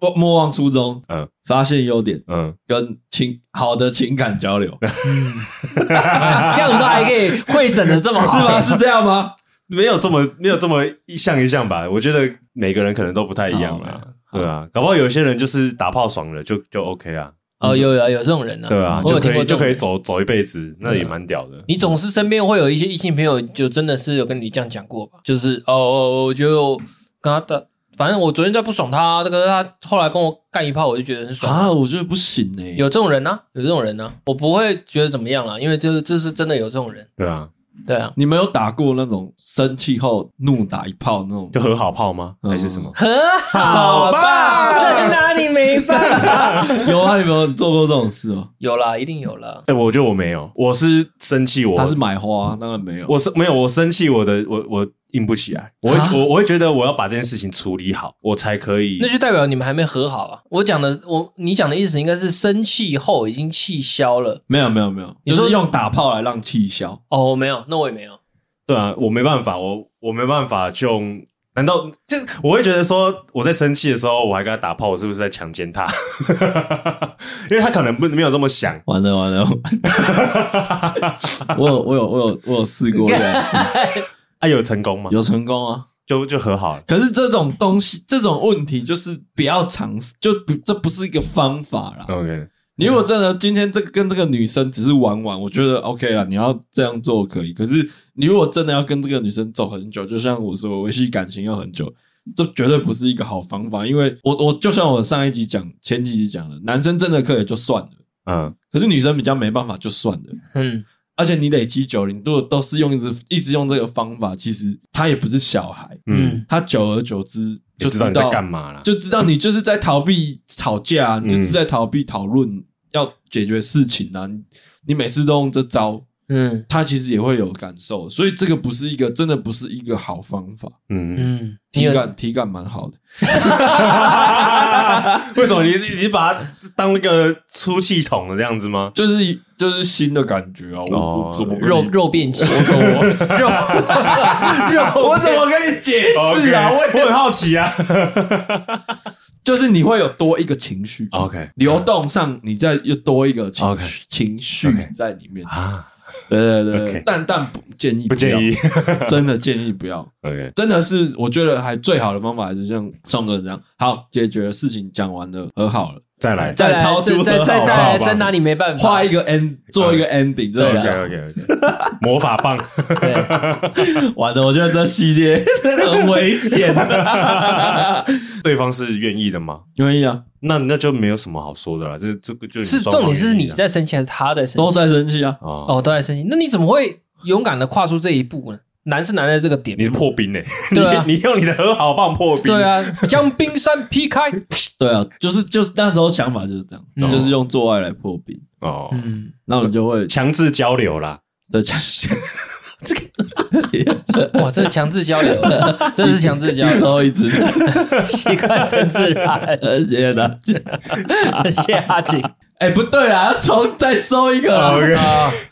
莫 莫忘初衷，嗯发现优点，嗯，跟情好的情感交流，哎这样都还可以会诊的这么好，是吗？是这样吗？没有这么没有这么一项一项吧？我觉得每个人可能都不太一样啦。好对啊，搞不好有些人就是打炮爽了就就 OK 啊，哦，有有有这种人呢，对啊，我有听就可以就可以。走走一辈子，那也蛮屌的。你总是身边会有一些异性朋友，就真的是有跟你这样讲过吧？就是哦哦，我觉得我跟他的，反正我昨天在不爽他，那个他后来跟我干一炮，我就觉得很爽。啊，我觉得不行哎、有这种人呢、啊，有这种人呢、啊，我不会觉得怎么样啦，因为这这是真的有这种人。对啊，对啊，你们有打过那种生气后怒打一炮那种？就和好炮吗？嗯还是什么？很好炮？这哪里没办法？有啊，你们有做过这种事哦？有啦，一定有啦。哎，我觉得我没有，我是生气我他是买花，当然没有。我是没有，我生气我的我我硬不起来，我啊会我我会觉得我要把这件事情处理好，我才可以那。就代表你们还没和好啊！我讲的，我你讲的意思应该是生气后已经气消了。没有没有没有，你说就是用打炮来让气消。哦，我没有，那我也没有。对啊，我没办法，我我没办法就用。难道就我会觉得说我在生气的时候，我还跟他打炮，我是不是在强奸他？因为他可能不没有这么想。完了完了，我有我有我有我有试过两次，啊，有成功吗？有成功啊。就就和好了。可是这种东西，这种问题就是不要尝试，就不这不是一个方法啦。OK，你如果真的今天这个跟这个女生只是玩玩，我觉得 OK 啦，你要这样做可以。可是你如果真的要跟这个女生走很久，就像我说，维系感情要很久，这绝对不是一个好方法。因为我我就像我上一集讲、前几集讲的，男生真的可以就算了，嗯，可是女生比较没办法就算了。嗯，而且你累积久了，你如果都是用一直一直用这个方法，其实他也不是小孩，嗯，他久而久之就知道你在干嘛了。就知道你就是在逃避吵架，你就是在逃避讨论要解决事情啊！你你每次都用这招，嗯他其实也会有感受，所以这个不是一个真的不是一个好方法。嗯，嗯，体感体感蛮好的，为什么你你是把它当那个出气筒的这样子吗？就是就是新的感觉啊！我哦我怎么肉肉变器，我怎么肉肉？我怎么跟你解释啊？我我很好奇啊。就是你会有多一个情绪 OK 流动上，你再又多一个情情绪在里面。啊 对对对但但不建议要不建议，真的建议不要。OK，真的是，我觉得还最好的方法还是像宋哥这样，好解决事情讲完了，和好了，再来再来掏出再再再再拿你没办法。画一个 end，做一个 ending，这对样 OK OK OK，魔法棒，对，完了，我觉得这系列很危险的。对方是愿意的吗？愿意啊，那那就没有什么好说的了。这这个就是重点是你在生气还是他在生气都气？在生气啊。哦，哦，都在生气。那你怎么会勇敢的跨出这一步呢？难是难在这个点你。是破冰呢？对啊你你用你的和好棒破冰，对啊，将冰山劈开。对啊，就是就是那时候想法就是这样，嗯就是用做爱来破冰，哦，嗯，那你就会强制交流啦。对强 这个哇，这是强制交流，真的是强制交一流，周一次，习惯成自然。谢谢大家。谢谢阿景。哎，不对啦，要重再收一个啦。OK，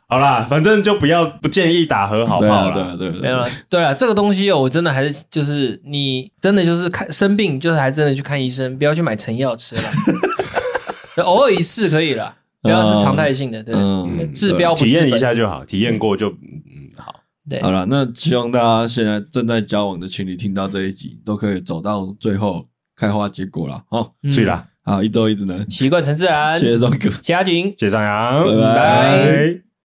好啦，反正就不要不建议打和好对炮啦。啊对啊对啊，没有了，对啊，这个东西哦，我真的还是就是你真的就是看生病，就是还真的去看医生，不要去买成药吃了。偶尔一次可以了，不要是常态性的，对，嗯治标不体验一。下就好，体验过就嗯嗯好。对好，了，那希望大家现在正在交往的情侣听到这一集，都可以走到最后开花结果了哦。嗯所以啦，好，一周一直能，习惯成自然。谢谢松哥。谢谢阿锦。谢谢张扬，拜拜拜